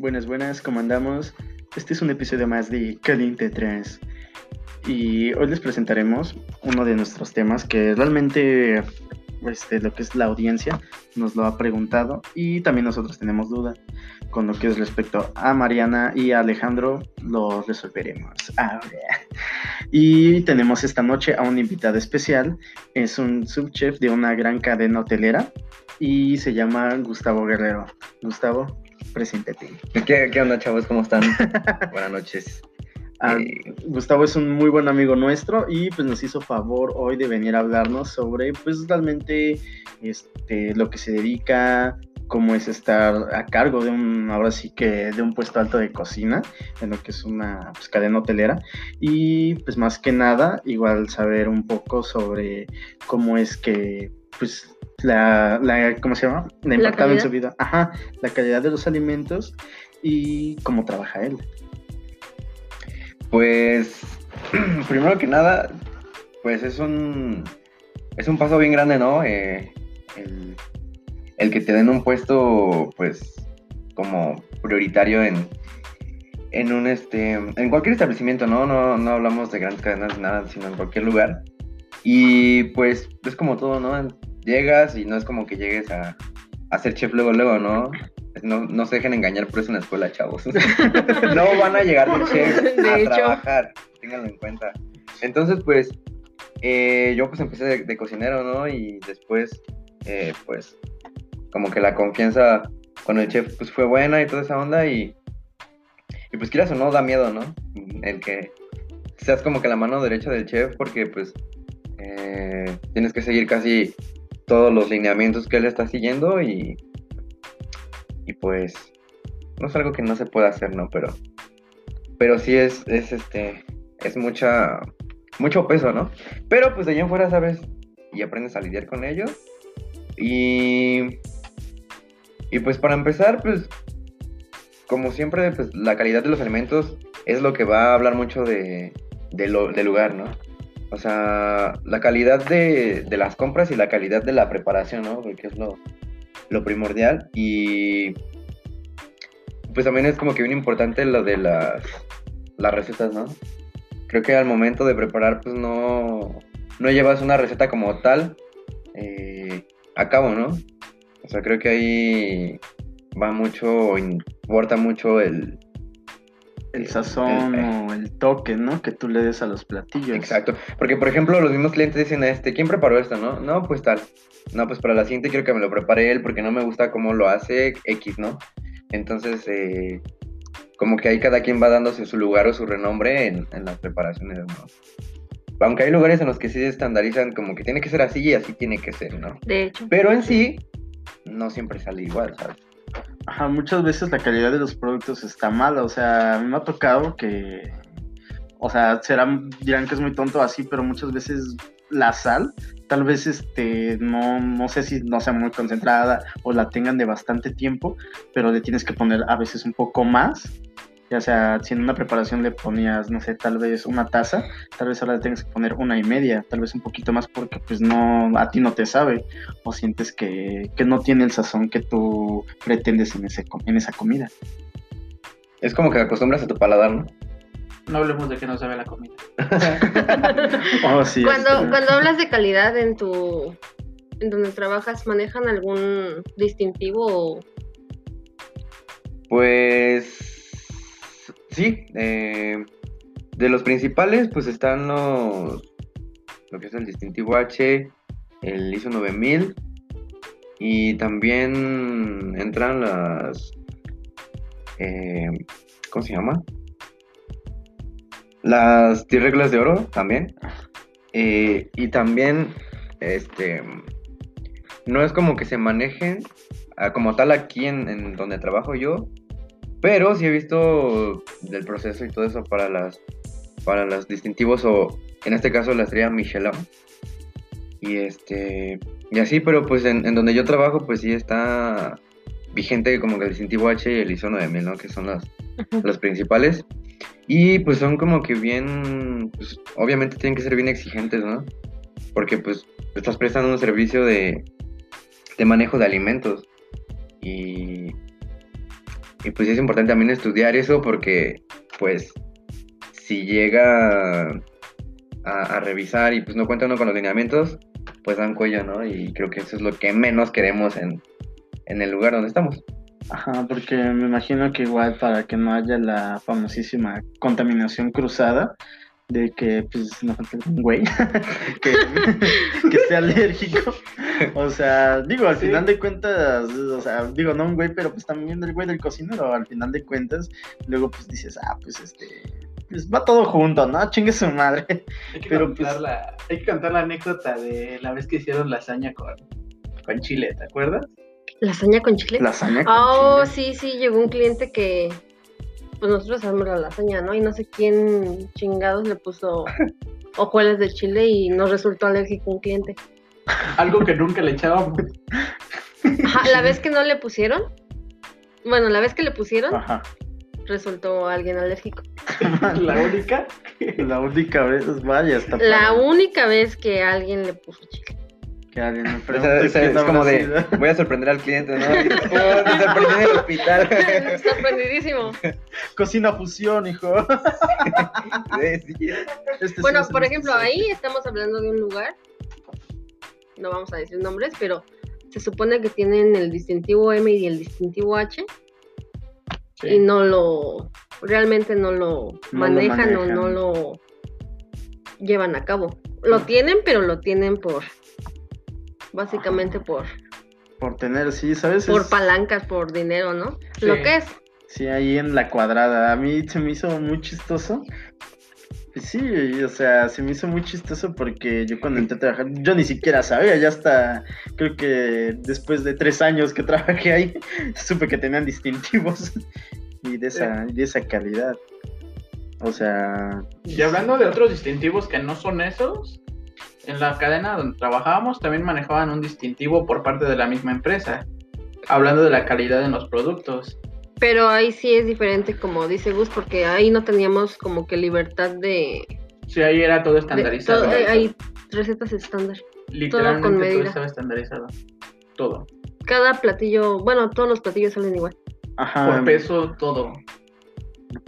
Buenas, buenas, ¿cómo andamos? Este es un episodio más de Caliente Trans. Y hoy les presentaremos uno de nuestros temas que realmente este, lo que es la audiencia nos lo ha preguntado y también nosotros tenemos duda con lo que es respecto a Mariana y a Alejandro lo resolveremos ahora. Y tenemos esta noche a un invitado especial, es un subchef de una gran cadena hotelera y se llama Gustavo Guerrero. Gustavo, preséntate. ¿Qué, qué onda chavos? ¿Cómo están? Buenas noches. Ah, Eh, Gustavo es un muy buen amigo nuestro y pues nos hizo favor hoy de venir a hablarnos sobre pues realmente este, lo que se dedica, cómo es estar a cargo de un, ahora sí que de un puesto alto de cocina, en lo que es una pues, cadena hotelera y pues más que nada igual saber un poco sobre cómo es que pues la, la ¿cómo se llama? La impactado en calidad. su vida, ajá, la calidad de los alimentos y cómo trabaja él. Pues, primero que nada, pues es un, es un paso bien grande, ¿no? Eh, el, el que te den un puesto, pues, como prioritario en, en un, este, en cualquier establecimiento, ¿no? No, no hablamos de grandes cadenas, nada, sino en cualquier lugar. Y pues, es como todo, ¿no? Llegas y no es como que llegues a, a ser chef luego, luego, ¿no? No, no se dejen engañar por eso en la escuela, chavos. no van a llegar de chef De a hecho. trabajar, ténganlo en cuenta. Entonces, pues, eh, yo pues empecé de, de cocinero, ¿no? Y después, eh, pues, como que la confianza con el chef pues fue buena y toda esa onda y, y pues quieras o no, da miedo, ¿no? El que seas como que la mano derecha del chef porque pues eh, tienes que seguir casi todos los lineamientos que él está siguiendo y, y pues no es algo que no se pueda hacer, ¿no? Pero, pero sí es, es este, es mucha, mucho peso, ¿no? Pero pues de allá en fuera sabes y aprendes a lidiar con ello. Y, y pues para empezar, pues como siempre, pues la calidad de los alimentos es lo que va a hablar mucho de, de lo- del lugar, ¿no? O sea, la calidad de, de las compras y la calidad de la preparación, ¿no? Porque es lo, lo primordial. Y pues también es como que bien importante lo de las, las recetas, ¿no? Creo que al momento de preparar, pues no, no llevas una receta como tal eh, a cabo, ¿no? O sea, creo que ahí va mucho, importa mucho el... el sazón el- o el toque, ¿no? Que tú le des a los platillos. Exacto. Porque, por ejemplo, los mismos clientes dicen, este, ¿quién preparó esto, no? No, pues tal. No, pues para la siguiente quiero que me lo prepare él porque no me gusta cómo lo hace X, ¿no? Entonces, eh, como que ahí cada quien va dándose su lugar o su renombre en, en las preparaciones, ¿no? Aunque hay lugares en los que sí se estandarizan como que tiene que ser así y así tiene que ser, ¿no? De hecho. Pero en sí, no siempre sale igual, ¿sabes? Ajá, muchas veces la calidad de los productos está mala. O sea, me ha tocado que. O sea, serán, dirán que es muy tonto así, pero muchas veces la sal, tal vez este, no, no sé si no sea muy concentrada o la tengan de bastante tiempo, pero le tienes que poner a veces un poco más. Ya sea, si en una preparación le ponías, no sé, tal vez una taza, tal vez ahora le tengas que poner una y media, tal vez un poquito más porque pues no, a ti no te sabe o sientes que, que no tiene el sazón que tú pretendes en, ese, com- en esa comida. Es como que acostumbras a tu paladar, ¿no? No hablemos de que no sabe la comida. Oh, sí, Cuando, cuando hablas de calidad en tu en donde trabajas, ¿manejan algún distintivo o Pues sí, eh, de los principales pues están los, lo que es el distintivo H, el ISO 9000 y también entran las, eh, ¿cómo se llama? Las 10 reglas de oro también. Eh, y también, este, no es como que se manejen ah, como tal aquí en donde trabajo yo, pero sí he visto del proceso y todo eso para las para los distintivos o en este caso la estrella Michelin. Y este y así, pero pues en, en donde yo trabajo pues sí está vigente como que el distintivo H y el ISO 9000, ¿no? Que son las, las principales. Y pues son como que bien, pues obviamente tienen que ser bien exigentes, ¿no? Porque pues estás prestando un servicio de, de manejo de alimentos. Y, Y pues es importante también estudiar eso porque, pues, si llega a, revisar y pues no cuenta uno con los lineamientos, pues dan cuello, ¿no? Y creo que eso es lo que menos queremos en, en el lugar donde estamos. Ajá, porque me imagino que igual para que no haya la famosísima contaminación cruzada, de que pues no falta un güey que, que esté alérgico. O sea, digo, al Sí. final de cuentas, o sea, digo, no un güey, pero pues también el güey del cocinero, al final de cuentas, luego pues dices, ah, pues este, pues va todo junto, ¿no? Chingue su madre. Hay que, Pero, contar pues- la, hay que contar la anécdota de la vez que hicieron lasaña con, con chile, ¿te acuerdas? ¿Lasaña con chile? Lasaña con Oh, chile. sí, sí, llegó un cliente que. Pues nosotros hacemos la lasaña, ¿no? Y no sé quién chingados le puso hojuelas de chile y nos resultó alérgico un cliente. Algo que nunca le echábamos. Ajá, la vez que no le pusieron. Bueno, la vez que le pusieron, Ajá. resultó alguien alérgico. La única. La única vez, vaya, hasta La para única vez que alguien le puso chile. Que alguien me O sea, pregunte o sea, quién es como habrá de, sido. voy a sorprender al cliente, ¿no? Oh, te sorprendí en el hospital. Sorprendidísimo. Cocina fusión, hijo. Sí, sí. Este Bueno, por ejemplo, ahí estamos hablando de un lugar, no vamos a decir nombres, pero se supone que tienen el distintivo M y el distintivo H Sí. y no lo, realmente no lo lo manejan, o manejan. no lo llevan a cabo. Lo tienen, pero lo tienen por, básicamente por, Por tener, sí, ¿sabes? por Es- palancas, por dinero, ¿no? Sí. Lo que es. Sí, ahí en la cuadrada. A mí se me hizo muy chistoso. Pues Sí, o sea, se me hizo muy chistoso porque yo cuando entré a trabajar, yo ni siquiera sabía, ya hasta, creo que después de tres años que trabajé ahí, supe que tenían distintivos y de esa, y de esa calidad. O sea, Y hablando de otros distintivos que no son esos, en la cadena donde trabajábamos también manejaban un distintivo por parte de la misma empresa, hablando de la calidad en los productos. Pero ahí sí es diferente, como dice Gus, porque ahí no teníamos como que libertad de... Sí, ahí era todo de- estandarizado. todo- eh, hay recetas estándar. Literalmente con todo, medida. estaba estandarizado. Todo. Cada platillo, bueno, todos los platillos salen igual. ajá, Por peso, todo.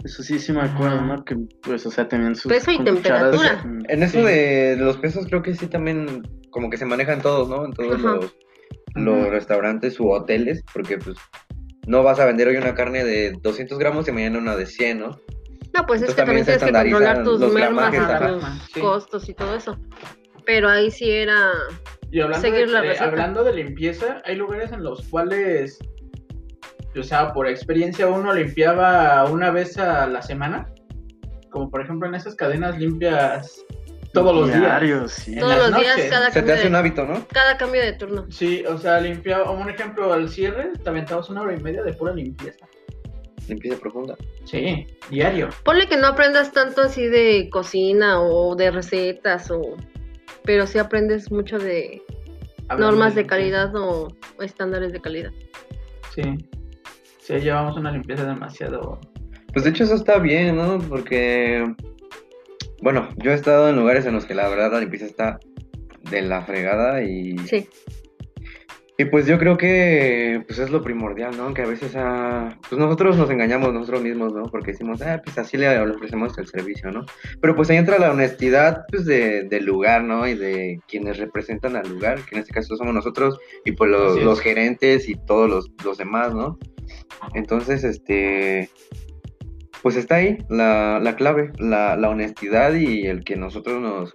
Eso sí, sí me acuerdo. ¿no? Que pues, o sea, tenían sus Peso y cucharas, temperatura. mm, En eso Sí. de los pesos creo que sí también como que se manejan todos, ¿no? En todos Ajá. los, los restaurantes u hoteles, porque pues no vas a vender hoy una carne de 200 gramos y mañana una de 100, ¿no? No, pues es que también tienes que controlar tus los mermas, Sí. costos y todo eso. Pero ahí sí era... Y hablando, Seguir de, la eh, receta. hablando de limpieza, hay lugares en los cuales, o sea, por experiencia uno limpiaba una vez a la semana. Como por ejemplo en esas cadenas limpias todos los días. diarios, sí. En Todos los días, cada Se te cambio, hace un de, hábito, ¿no? cada cambio de turno. Sí, o sea, limpiaba, un ejemplo, al cierre te aventabas una hora y media de pura limpieza. Limpieza profunda. Sí, diario. Ponle que no aprendas tanto así de cocina o de recetas, o pero sí aprendes mucho de Hablando normas de calidad o, o estándares de calidad. Sí. Sí, llevamos una limpieza demasiado. Pues de hecho eso está bien, ¿no? Porque, bueno, yo he estado en lugares en los que la verdad la limpieza está de la fregada y... Sí. Y pues yo creo que pues es lo primordial, ¿no? Que a veces ah, pues nosotros nos engañamos nosotros mismos, ¿no? Porque decimos, ah, pues así le, ofrecemos el servicio, ¿no? Pero pues ahí entra la honestidad pues de, del lugar, ¿no? Y de quienes representan al lugar, que en este caso somos nosotros y pues los, los gerentes y todos los, los demás, ¿no? Entonces, este, pues está ahí la, la clave, la, la honestidad y el que nosotros nos,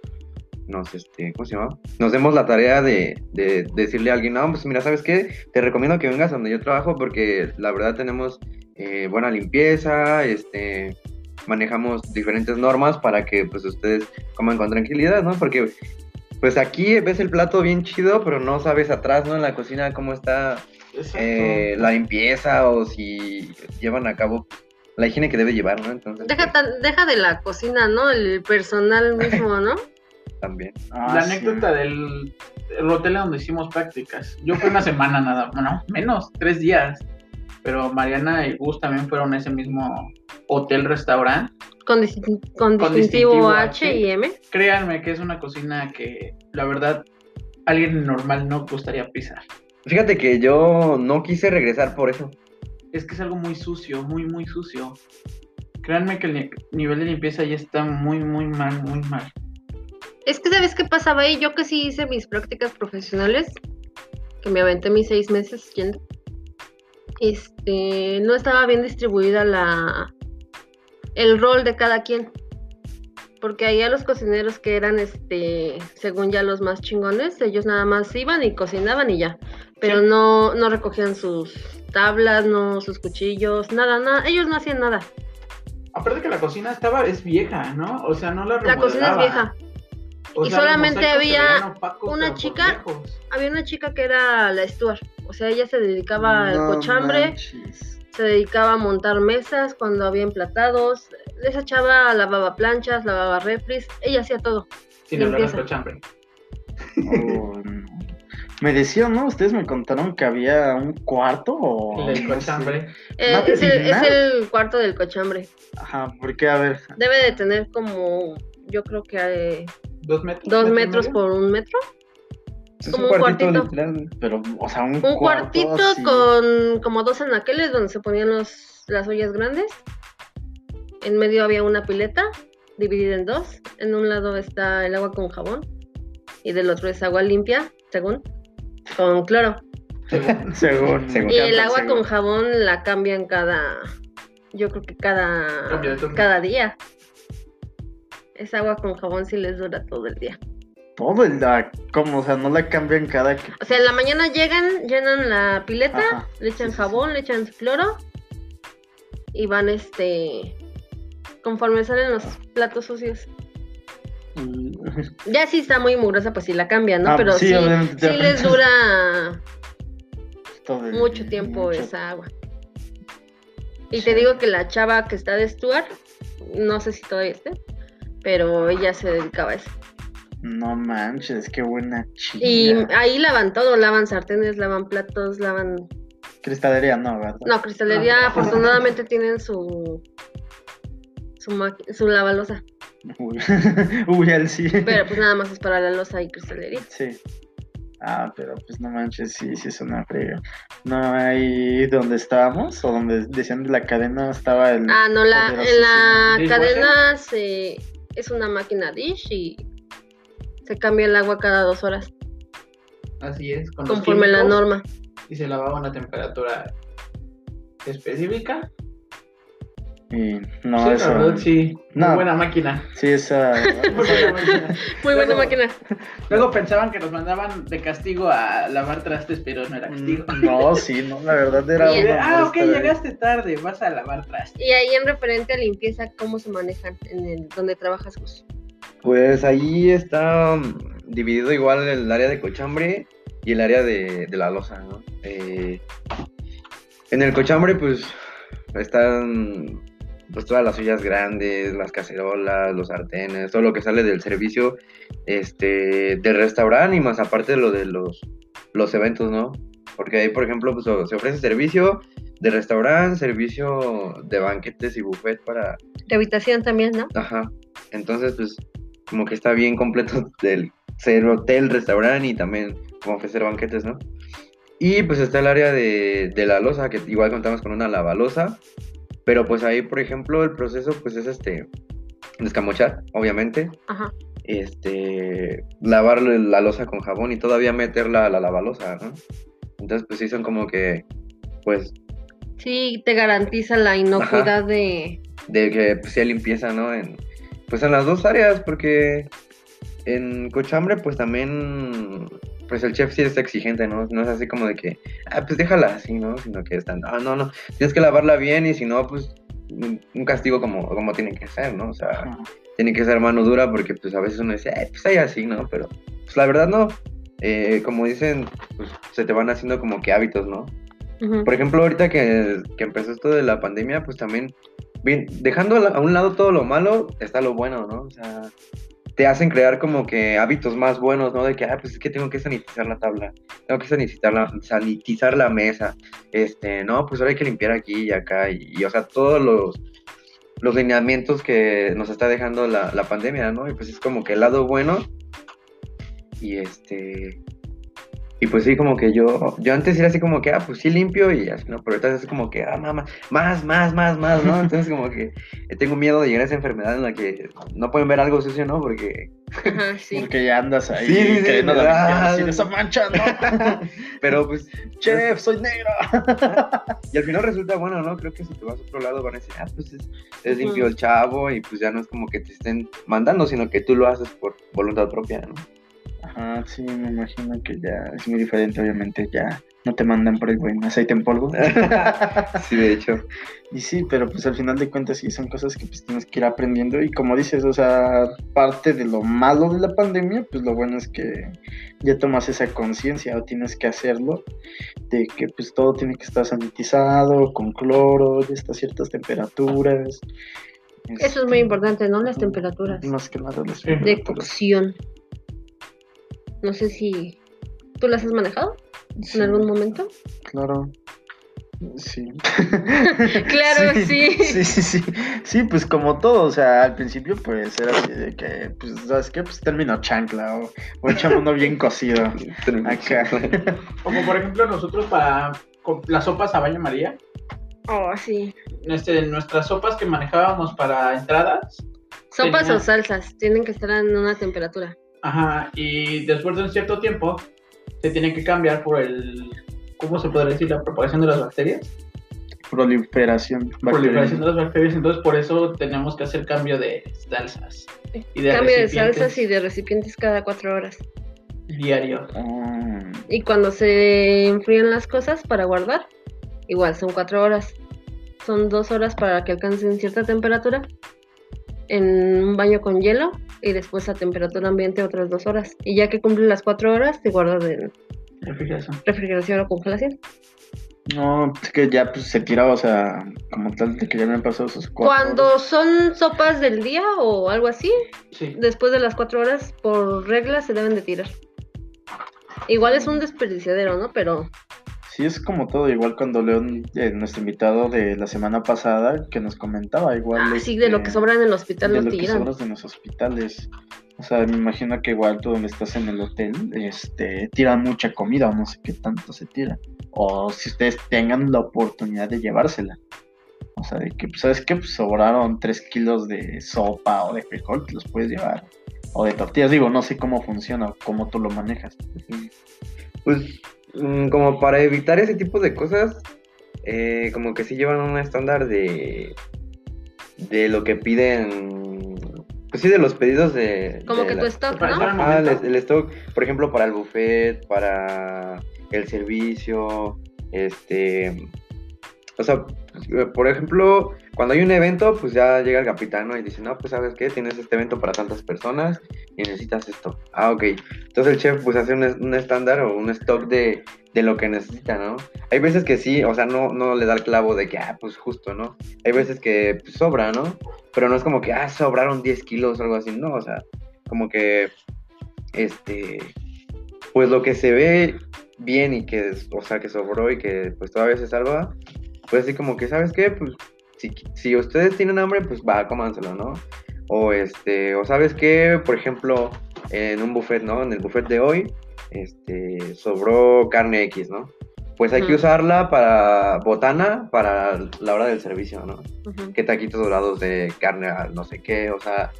nos, este, ¿cómo se llama? Nos demos la tarea de, de decirle a alguien, no, pues mira, ¿sabes qué? Te recomiendo que vengas a donde yo trabajo porque la verdad tenemos eh, buena limpieza, este, manejamos diferentes normas para que pues ustedes coman con tranquilidad, ¿no? Porque pues aquí ves el plato bien chido, pero no sabes atrás, ¿no? En la cocina cómo está. Eh, la limpieza o si llevan a cabo la higiene que debe llevar, ¿no? Entonces, Deja, pues, deja de la cocina, ¿no? El personal mismo, ¿no? también. Ah, la sí. anécdota del el hotel donde hicimos prácticas. Yo fui una semana nada, bueno, menos, tres días. Pero Mariana y Gus también fueron a ese mismo hotel restaurante. Con, distin- con Con distintivo, distintivo H H. y M. Créanme que es una cocina que la verdad alguien normal no gustaría pisar. Fíjate que yo no quise regresar por eso. es que es algo muy sucio, muy, muy sucio. Créanme que el ni- nivel de limpieza ya está muy, muy mal, muy mal. Es que, ¿sabes qué pasaba ahí? Yo que sí hice mis prácticas profesionales, que me aventé mis seis meses yendo, este, no estaba bien distribuida la, el rol de cada quien. Porque ahí a los cocineros que eran, este, según ya los más chingones, ellos nada más iban y cocinaban y ya. Pero no, no recogían sus tablas, no sus cuchillos, nada, nada. Ellos no hacían nada. Aparte que la cocina estaba, es vieja, ¿no? O sea, no la La cocina es remodelaban. vieja. O Y sea, solamente había opacos, una chica. Había una chica que era la Stuart. O sea, ella se dedicaba al cochambre, manches. se dedicaba a montar mesas cuando había emplatados. Esa chava lavaba planchas, lavaba refris, ella hacía todo. Sin hablar del cochambre. Oh, no. Me decían, ¿no? Ustedes me contaron que había un cuarto o. El del cochambre. Eh, ¿No es, el, es original? el cuarto del cochambre. Ajá, porque a ver. Debe de tener como, yo creo que eh, ¿Dos metros? dos metros medio? por un metro. Es Como un un cuartito cuartito. literal, güey. Pero, o sea, un, Un cuarto cuartito así. con como dos anaqueles donde se ponían los, las ollas grandes. En medio había una pileta dividida en dos. En un lado está el agua con jabón y del otro es agua limpia, según, con cloro. Según. Según. Según. Y el agua según. con jabón la cambian cada, yo creo que cada, Cambia cada día. Esa agua con jabón sí les dura todo el día. Todo el da. ¿Cómo? O sea, no la cambian cada. O sea, en la mañana llegan, llenan la pileta, Ajá, le echan jabón, le echan cloro y van este conforme salen los platos sucios. Ya si está muy mugrosa, pues sí la cambian, ¿no? Ah, Pero sí, sí, sí les dura el- mucho tiempo mucho- esa agua. Y Sí. te digo que la chava que está de Stuart, no sé si todavía esté, pero ella se dedicaba a eso. No manches, qué buena chica. Y ahí lavan todo, lavan sartenes, lavan platos, lavan... Cristalería, no, ¿verdad? No, cristalería No. afortunadamente tienen su... Su lavalosa, Uy, Uy, él sí. pero pues nada más es para la losa y cristalería. Sí. Ah, pero pues no manches, sí, sí es una frega. No, ahí donde estábamos, o donde decían de la cadena estaba el... Ah, no, la, en la Dishwasher. cadena se, es una máquina dish y se cambia el agua cada dos horas, Así es. Con los conforme la norma. Y se lavaba a una temperatura específica. Y no, sí, eso... la verdad, sí. No. Muy buena máquina. Sí, esa... Muy buena máquina. Muy buena Luego- máquina. Luego pensaban que nos mandaban de castigo a lavar trastes, pero no era castigo. Mm, No, sí, no, la verdad era... Una ah, ok, llegaste tarde, vas a lavar trastes. Y ahí en referente a limpieza, ¿cómo se manejan en el donde trabajas, Gus? Pues ahí está mm, dividido igual el área de cochambre y el área de, de la losa, ¿no? Eh, en el cochambre, pues, están pues todas las ollas grandes, las cacerolas, los sartenes, todo lo que sale del servicio este, del restaurante y más aparte de lo de los, los eventos, ¿no? Porque ahí, por ejemplo, pues, se ofrece servicio de restaurante, servicio de banquetes y buffet para, De habitación también, ¿no? Ajá. Entonces, pues, como que está bien completo del ser hotel, restaurante y también como ofrecer banquetes, ¿no? Y pues está el área de, de la losa, que igual contamos con una lavalosa. Pero pues ahí, por ejemplo, el proceso pues es este, descamochar, obviamente. Ajá. Este, lavar la losa con jabón y todavía meterla a la lavalosa, ¿no? Entonces, pues sí son como que, pues, Sí, te garantiza la inocuidad de... de que pues, sea limpieza, ¿no? En, pues en las dos áreas, porque en cochambre, pues también, pues el chef sí es exigente, ¿no? No es así como de que, ah, pues déjala así, ¿no? Sino que están, ah, no, no, tienes que lavarla bien y si no, pues un castigo como, como tiene que ser, ¿no? O sea, Ajá. tiene que ser mano dura porque pues a veces uno dice, "Ay, pues hay así, ¿no? Pero pues la verdad no. Eh, como dicen, pues se te van haciendo como que hábitos, ¿no? Por ejemplo, ahorita que, que empezó esto de la pandemia, pues también, bien, dejando a un lado todo lo malo, está lo bueno, ¿no? O sea, te hacen crear como que hábitos más buenos, ¿no? De que, ah, pues es que tengo que sanitizar la tabla, tengo que sanitizar la, sanitizar la mesa, este, no, pues ahora hay que limpiar aquí y acá, y, o sea, todos los, los lineamientos que nos está dejando la, la pandemia, ¿no? Y pues es como que el lado bueno, y este, Y pues sí, como que yo, yo antes era así como que, ah, pues sí limpio y así, ¿no? Pero ahorita es como que, ah, mamá, más, más, más, más, ¿no? Entonces como que tengo miedo de llegar a esa enfermedad en la que no pueden ver algo sucio, ¿no? Porque... Ajá, sí. Porque ya andas ahí Sí, sí, sí, de esa mancha, ¿no? Pero pues, Chef, soy negro. y al final resulta bueno, ¿no? Creo que si te vas a otro lado van a decir, ah, pues es, limpio el chavo y pues ya no es como que te estén mandando, sino que tú lo haces por voluntad propia, ¿no? Ajá, sí, me imagino que ya es muy diferente, obviamente, ya no te mandan por el buen aceite en polvo. sí, de hecho. Y sí, pero pues al final de cuentas sí son cosas que pues tienes que ir aprendiendo y como dices, o sea, parte de lo malo de la pandemia, pues lo bueno es que ya tomas esa conciencia o tienes que hacerlo de que pues todo tiene que estar sanitizado, con cloro, ya está a ciertas temperaturas. Eso es muy Este, importante, ¿no? Las temperaturas Más que nada las Sí. de temperaturas. cocción. No sé si tú las has manejado Sí, en algún momento. Claro. Sí. Claro, sí. Sí, sí, sí. Sí, pues como todo, o sea, al principio pues era así de que, pues, ¿sabes qué? Pues terminó chancla o, o echamos uno bien cocido. Acá. Como por ejemplo nosotros para con las sopas a baño María, Oh, sí. este, nuestras sopas que manejábamos para entradas, Sopas Tenía- o salsas tienen que estar en una temperatura. Ajá, y después de un cierto tiempo se tienen que cambiar por el, ¿cómo se podría decir? La propagación de las bacterias. Proliferación. Proliferación de las bacterias, entonces por eso tenemos que hacer cambio de salsas y de Cambio de salsas y de recipientes cada cuatro horas. diario. Ah, Y cuando se enfrían las cosas para guardar, igual son cuatro horas. Son dos horas para que alcancen cierta temperatura en un baño con hielo y después a temperatura ambiente otras dos horas. Y ya que cumplen las cuatro horas, se guarda en refrigeración. refrigeración o congelación. no, es que ya pues se tiraba, o sea, como tal de que ya me han pasado esos cuatro. Cuando son sopas del día o algo así, Sí. después de las cuatro horas, por regla se deben de tirar. Igual es un desperdiciadero, ¿no? Pero Sí, es como todo, igual cuando León, eh, nuestro invitado de la semana pasada, que nos comentaba, igual. ah, sí, de lo este, que sobra en el hospital de lo lo que tiran. sobra de los hospitales. O sea, me imagino que igual tú donde estás en el hotel, este, tiran mucha comida o no sé qué tanto se tira. O si ustedes tengan la oportunidad de llevársela. O sea, de que, pues, ¿sabes qué? Pues sobraron 3 kilos de sopa o de frijol, te los puedes llevar. O de tortillas, digo, no sé cómo funciona o cómo tú lo manejas. Pues como para evitar ese tipo de cosas, eh, como que sí llevan un estándar de, de lo que piden, pues sí, de los pedidos de... Como de que la- tu stock, Para ¿no? Ah, el stock, por ejemplo, para el buffet, para el servicio, este... O sea, pues, por ejemplo, cuando hay un evento, pues ya llega el capitán ¿no? y dice, no, pues sabes qué, tienes este evento para tantas personas y necesitas esto. Ah, ok. Entonces el chef pues hace un, un estándar o un stock de, de lo que necesita, ¿no? Hay veces que sí, o sea, no, no le da el clavo de que, ah, pues justo, ¿no? Hay veces que pues, sobra, ¿no? Pero no es como que, ah, sobraron 10 kilos o algo así, no, o sea, como que, este, pues lo que se ve bien y que, o sea, que sobró y que pues todavía se salva, pues así como que, ¿sabes qué? Pues si, si ustedes tienen hambre, pues va, cómanselo, ¿no? O este, o sabes qué, por ejemplo, en un buffet, ¿no? En el buffet de hoy, este, sobró carne X, ¿no? Pues hay que usarla para botana para la hora del servicio, ¿no? Ujú. que taquitos dorados de carne no sé qué, o sea,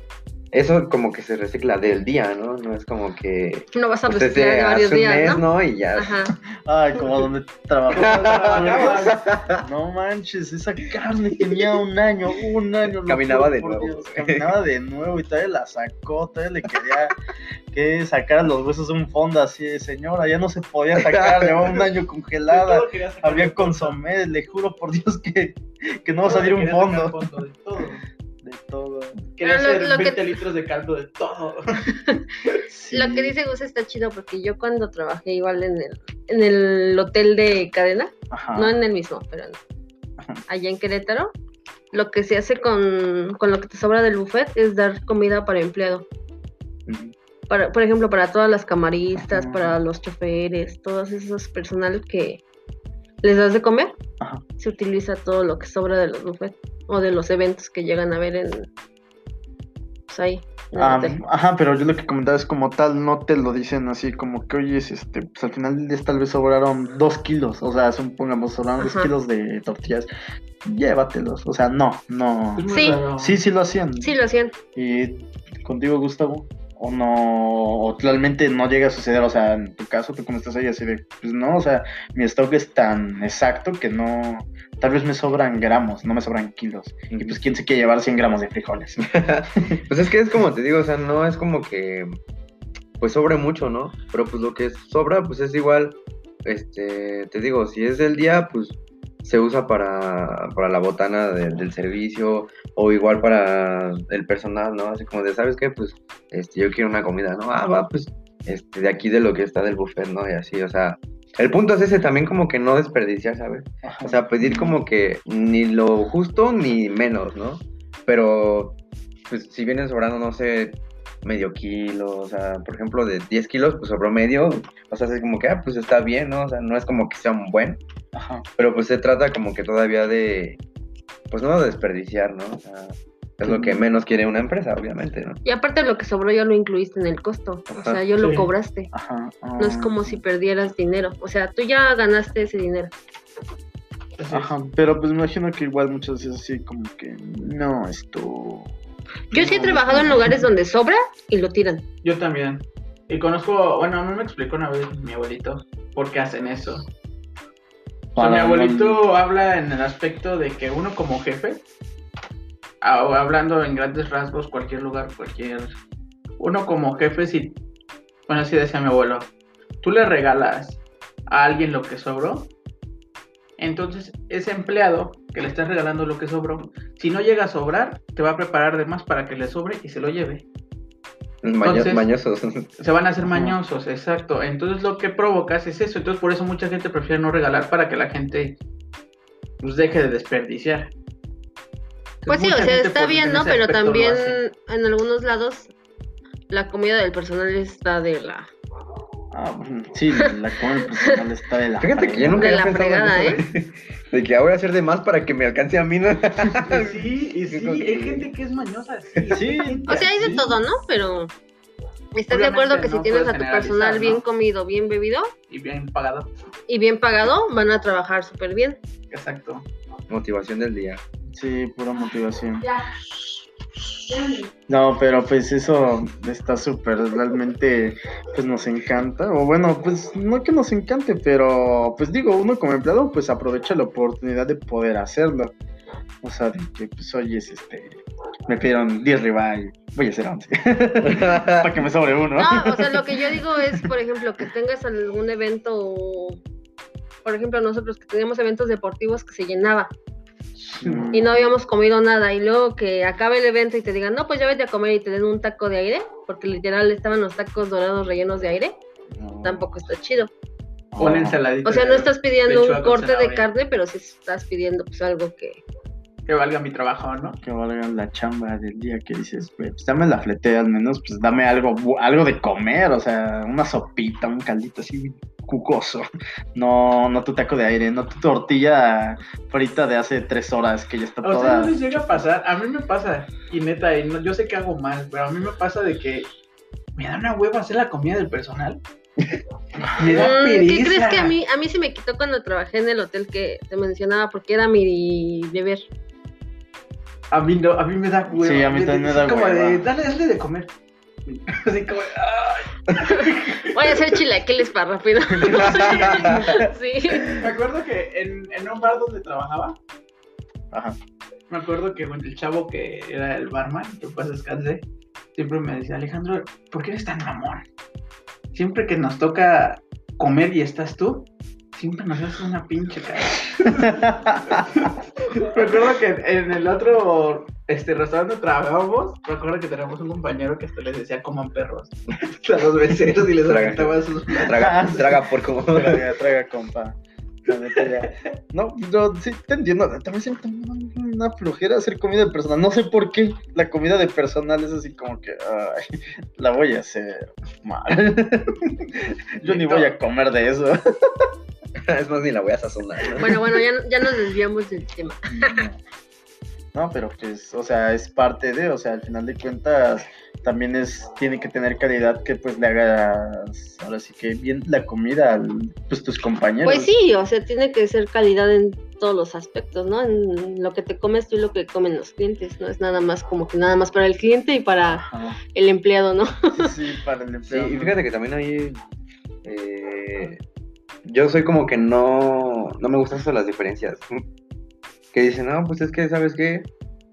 eso como que se recicla del día, ¿no? No es como que No vas a reciclar varios hace un días, mes, ¿no? ¿no? Y ya. Ajá. Ay, como donde trabajaba. No manches, esa carne tenía un año, un año. Caminaba de nuevo. Dios, Caminaba de nuevo y todavía la sacó, todavía le quería que sacar los huesos de un fondo así de señora, ya no se podía sacar, llevaba un año congelada. Había consomé, le juro por Dios que, que no va a salir un sacar fondo. de todo. De todo. Quería lo- hacer lo que- 20 litros de caldo de todo. Sí. Lo que dice Gus está chido porque yo cuando trabajé igual en el, en el hotel de cadena, Ajá. no en el mismo, pero allá en Querétaro, lo que se hace con, con lo que te sobra del buffet es dar comida para empleado. Para, por ejemplo, para todas las camaristas, Ajá. para los choferes, todos esos personal que les das de comer, Ajá. se utiliza todo lo que sobra de los buffets o de los eventos que llegan a ver en, pues ahí. en Ah, ajá, pero yo lo que comentaba es como tal, no te lo dicen así, como que, oye, es este, pues al final del día tal vez sobraron dos kilos, o sea, supongamos, sobraron dos kilos de tortillas, llévatelos, o sea, no, no. Sí. Sí, sí lo hacían. Sí, lo hacían. ¿Y contigo, Gustavo? ¿O no? ¿O realmente no llega a suceder? O sea, en tu caso, tú como estás ahí así de, pues no, o sea, mi stock es tan exacto que no, tal vez me sobran gramos, no me sobran kilos. Y pues, ¿quién se quiere llevar 100 gramos de frijoles? Pues es que es como te digo, o sea, no es como que pues sobre mucho, ¿no? Pero pues lo que sobra, pues es igual, este, te digo, si es del día, pues se usa para, para la botana de- del servicio o igual para el personal, ¿no? Así como de, ¿sabes qué? Pues este, yo quiero una comida, ¿no? Ah, va, pues este, de aquí de lo que está del buffet, ¿no? Y así, o sea, el punto es ese también como que no desperdiciar, ¿sabes? O sea, pedir como que ni lo justo ni menos, ¿no? Pero, pues si vienen sobrando, no sé, medio kilo, o sea, por ejemplo, de 10 kilos, pues sobró medio, o sea, es como que, ah, pues está bien, ¿no? O sea, no es como que sea un buen, Ajá. pero pues se trata como que todavía de, pues no de desperdiciar, ¿no? O sea, es lo que menos quiere una empresa, obviamente, ¿no? Y aparte lo que sobró ya lo incluiste en el costo. O sea, yo lo sí. cobraste. Ajá. No es como si perdieras dinero. O sea, tú ya ganaste ese dinero. Ajá, pero pues me imagino que igual muchas veces así como que no, esto... Yo sí he trabajado en no". lugares donde sobra y lo tiran. Yo también. Y conozco, bueno, a mí me explicó una vez mi abuelito por qué hacen eso. O sea, mi abuelito habla en el aspecto de que uno como jefe, hablando en grandes rasgos, cualquier lugar, cualquier... Uno como jefe, si, bueno, así decía mi abuelo, tú le regalas a alguien lo que sobró, entonces ese empleado que le estás regalando lo que sobró, si no llega a sobrar, te va a preparar de más para que le sobre y se lo lleve. Entonces- mañosos. Se van a hacer mañosos, exacto. Entonces lo que provocas es eso. Entonces por eso mucha gente prefiere no regalar para que la gente pues deje de desperdiciar. Pues sí, o sea, está bien, en ¿no? Pero también en algunos lados la comida del personal está de la... Ah, bueno, sí, la comida personal está de la... Fíjate que yo nunca De había la pensado en fregada, eso, ¿eh? De que ahora voy a hacer de más para que me alcance a mí, ¿no? Y sí, y sí, Es como que- hay gente que es mañosa, sí. Sí. O sea, hay de Sí. todo, ¿no? Pero... ¿Estás de acuerdo que si tienes a tu personal ¿no? bien comido, bien bebido Y bien pagado. y bien pagado, van a trabajar súper bien? Exacto. Motivación del día. Sí, pura motivación. No, pero pues eso está súper, realmente pues nos encanta, o bueno, pues no que nos encante, pero pues digo, uno como empleado pues aprovecha la oportunidad de poder hacerlo. O sea, de que pues oye, es este, me pidieron 10 ribeye, voy a hacer 11, para que me sobre uno. No, o sea, lo que yo digo es, por ejemplo, que tengas algún evento, por ejemplo, nosotros que teníamos eventos deportivos que se llenaba y no habíamos comido nada y luego que acabe el evento y te digan, no, pues ya vete a comer y te den un taco de aire, porque literal estaban los tacos dorados rellenos de aire, no. tampoco está chido. Una ensaladita. O sea, no estás pidiendo un corte de carne, pero sí estás pidiendo pues algo que... Que valga mi trabajo, ¿no? que valga la chamba del día que dices, "Güey, pues dame la fletea al menos, pues dame algo, bu- algo de comer, o sea, una sopita, un caldito así cucoso. No, no tu taco de aire, no tu tortilla frita de hace tres horas que ya está O sea, no les llega a pasar. A mí me pasa, y neta, y no- yo sé que hago mal, pero a mí me pasa de que me da una hueva hacer la comida del personal. me da Mm, ¿Qué crees que a mí, a mí se me quitó cuando trabajé en el hotel que te mencionaba porque era mi deber? A mí no, a mí me da hueva. Sí, a mí también me da Así como hueva. de, dale, dale de comer. Así como, ay. Voy a hacer chilaquiles para rápido. sí. Me acuerdo que en, en un bar donde trabajaba, Ajá. me acuerdo que bueno, el chavo que era el barman, que pues descansé, siempre me decía, Alejandro, ¿por qué eres tan mamón? Siempre que nos toca comer y estás tú, siempre nos haces una pinche cara. me acuerdo que en el otro este restaurante donde trabajábamos, me acuerdo que teníamos un compañero que hasta les decía coman perros a los meseros y les Traga. aventaba sus Traga, traga por como. traga, traga, compa. No, yo sí te entiendo. También siento una flojera hacer comida de personal. No sé por qué la comida de personal es así como que ay, la voy a hacer mal. Yo ni voy a comer de eso. Es más, ni la voy a sazonar. ¿no? Bueno, bueno, ya, ya nos desviamos del tema. ¿no? Pero pues, o sea, es parte de, o sea, al final de cuentas también es, tiene que tener calidad que pues le hagas, ahora sí que bien la comida a pues tus compañeros. Pues sí, o sea, tiene que ser calidad en todos los aspectos, ¿no? En lo que te comes tú y lo que comen los clientes, no es nada más como que nada más para el cliente y para Ajá. el empleado, ¿no? Sí, sí, para el Sí, empleo. y fíjate que también ahí. eh, yo soy como que no. No me gustan eso las diferencias. Que dicen, no, pues es que, ¿sabes qué?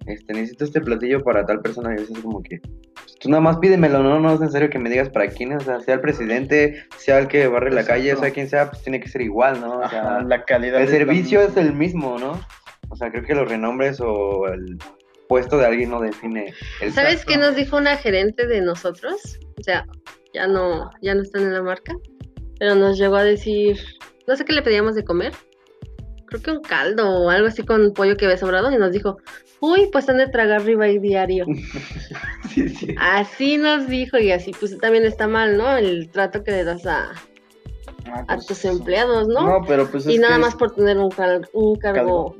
Este, necesito este platillo para tal persona. Y a veces como que. pues, tú nada más pídemelo, ¿no? No es necesario que me digas para quién. O sea, sea el presidente, sea el que barre la Exacto. calle, sea quien sea, pues tiene que ser igual, ¿no? O sea, Ajá, la calidad. el servicio es el mismo, ¿no? O sea, creo que los renombres o el puesto de alguien no define el ¿Sabes qué trato. nos dijo una gerente de nosotros? O sea, ya no, ya no están en la marca, pero nos llegó a decir, no sé qué le pedíamos de comer, creo que un caldo o algo así con pollo que había sobrado y nos dijo, uy, pues han de tragar ribeye diario. Sí, sí. Así nos dijo y así pues también está mal, ¿no? El trato que le das a, Ah, a pues, tus empleados, ¿no? No, pero pues y es nada que más por tener un, car- un cargo...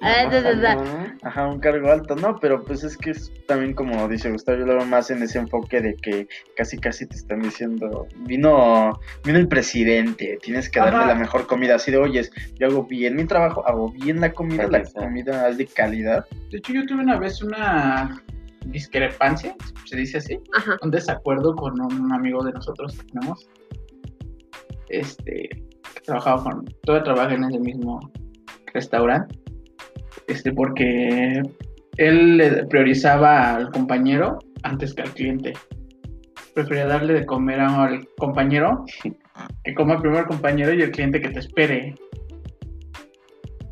Ah. Ajá, un cargo alto, no, pero pues es que es también como dice Gustavo, yo lo veo más en ese enfoque de que casi casi te están diciendo, vino, vino el presidente, tienes que darle Ajá. la mejor comida, así de, oyes, yo hago bien mi trabajo, hago bien la comida, la comida es de calidad. De hecho, yo tuve una vez una discrepancia, se dice así, Ajá. un desacuerdo con un amigo de nosotros que tenemos. Este, que trabajaba con, todavía trabaja en ese mismo restaurante. Este, porque él le priorizaba al compañero antes que al cliente. Prefería darle de comer al compañero que coma primero el compañero y el cliente que te espere.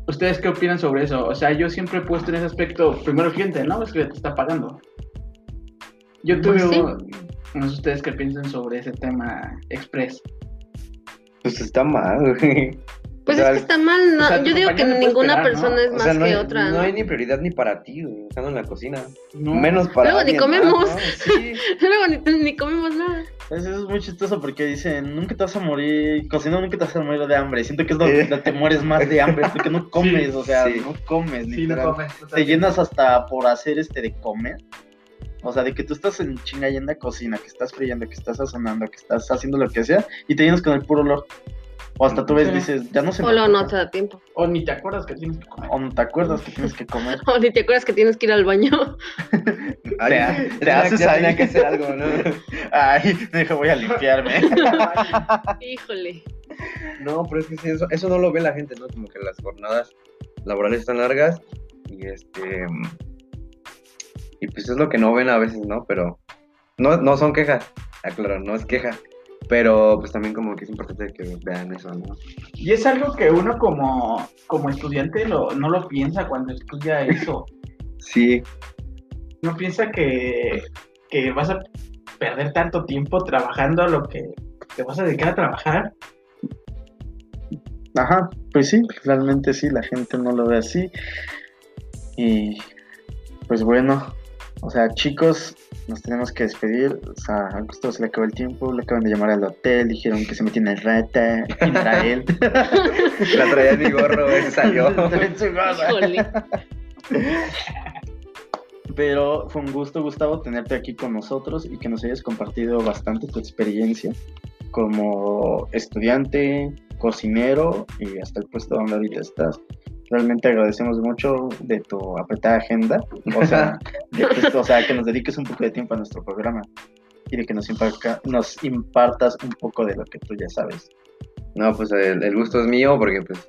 ¿Ustedes qué opinan sobre eso? O sea, yo siempre he puesto en ese aspecto primero el cliente, ¿no? Es que te está pagando. Yo tuve Pues sí. un- no sé ustedes qué piensan sobre ese tema express. Pues está mal, güey. Pues O sea, es que está mal, ¿no? o sea, tu yo digo que ninguna esperar, ¿no? persona es O más sea, no que hay, otra. no ¿no? hay ni prioridad ni para ti, güey, estando en la cocina. No. Menos para Luego ni comemos. ¿no? Sí. Luego ni, ni comemos nada. Pues eso es muy chistoso porque dicen, nunca te vas a morir, cocinando nunca te vas a morir de hambre, siento que es Sí. donde te mueres más de hambre, porque no comes, o sea, sí. no comes, Sí, no literal. comes, te llenas hasta por hacer este de comer. O sea, de que tú estás en chinga y en la cocina, que estás friendo, que estás sazonando, que estás haciendo lo que sea, y te llenas con el puro olor. O hasta tú ves, dices, ya no se O no te da tiempo. O ni te acuerdas que tienes que comer. O no te acuerdas que tienes que comer. O ni te acuerdas que tienes que ir al baño. Ay, tenía- haces ya tenía ahí. que hacer algo, ¿no? Ay, deja, voy a limpiarme. Híjole. No, pero es que sí, eso, eso no lo ve la gente, ¿no? Como que las jornadas laborales están largas y este. Y pues es lo que no ven a veces, ¿no? Pero no, no son quejas, aclaro, no es queja. Pero pues también como que es importante que vean eso, ¿no? Y es algo que uno como, como estudiante lo, no lo piensa cuando estudia eso. Sí, No piensa que, que vas a perder tanto tiempo trabajando a lo que te vas a dedicar a trabajar. Ajá, pues sí, realmente sí, la gente no lo ve así. Y pues bueno, o sea, chicos, nos tenemos que despedir. O sea, a Gustavo se le acabó el tiempo, le acaban de llamar al hotel, dijeron que se metía una rata, y no era él. la traía en mi gorro, salió. En su. Pero fue un gusto, Gustavo, tenerte aquí con nosotros y que nos hayas compartido bastante tu experiencia como estudiante, cocinero y hasta el puesto donde ahorita estás. Realmente agradecemos mucho de tu apretada agenda, o sea, de o sea, que nos dediques un poco de tiempo a nuestro programa y de que nos, imparca- nos impartas un poco de lo que tú ya sabes. No, pues el, el gusto es mío porque pues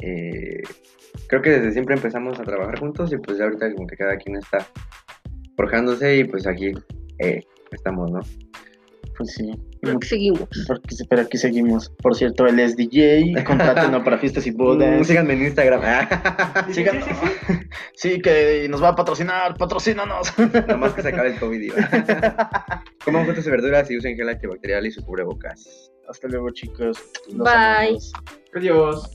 eh, creo que desde siempre empezamos a trabajar juntos y pues ya ahorita como que cada quien está forjándose y pues aquí eh, estamos, ¿no? Pues sí, Seguimos. porque, pero aquí seguimos. Por cierto, él es DJ, contrátenos para fiestas y bodas. Mm, síganme en Instagram. Sigan- Sí, que nos va a patrocinar, patrocínanos. Nomás que se acabe el COVID. Coman frutas y verduras y usen gel antibacterial y su cubrebocas. Hasta luego, chicos. Los Bye. amamos. Adiós.